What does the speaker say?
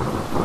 you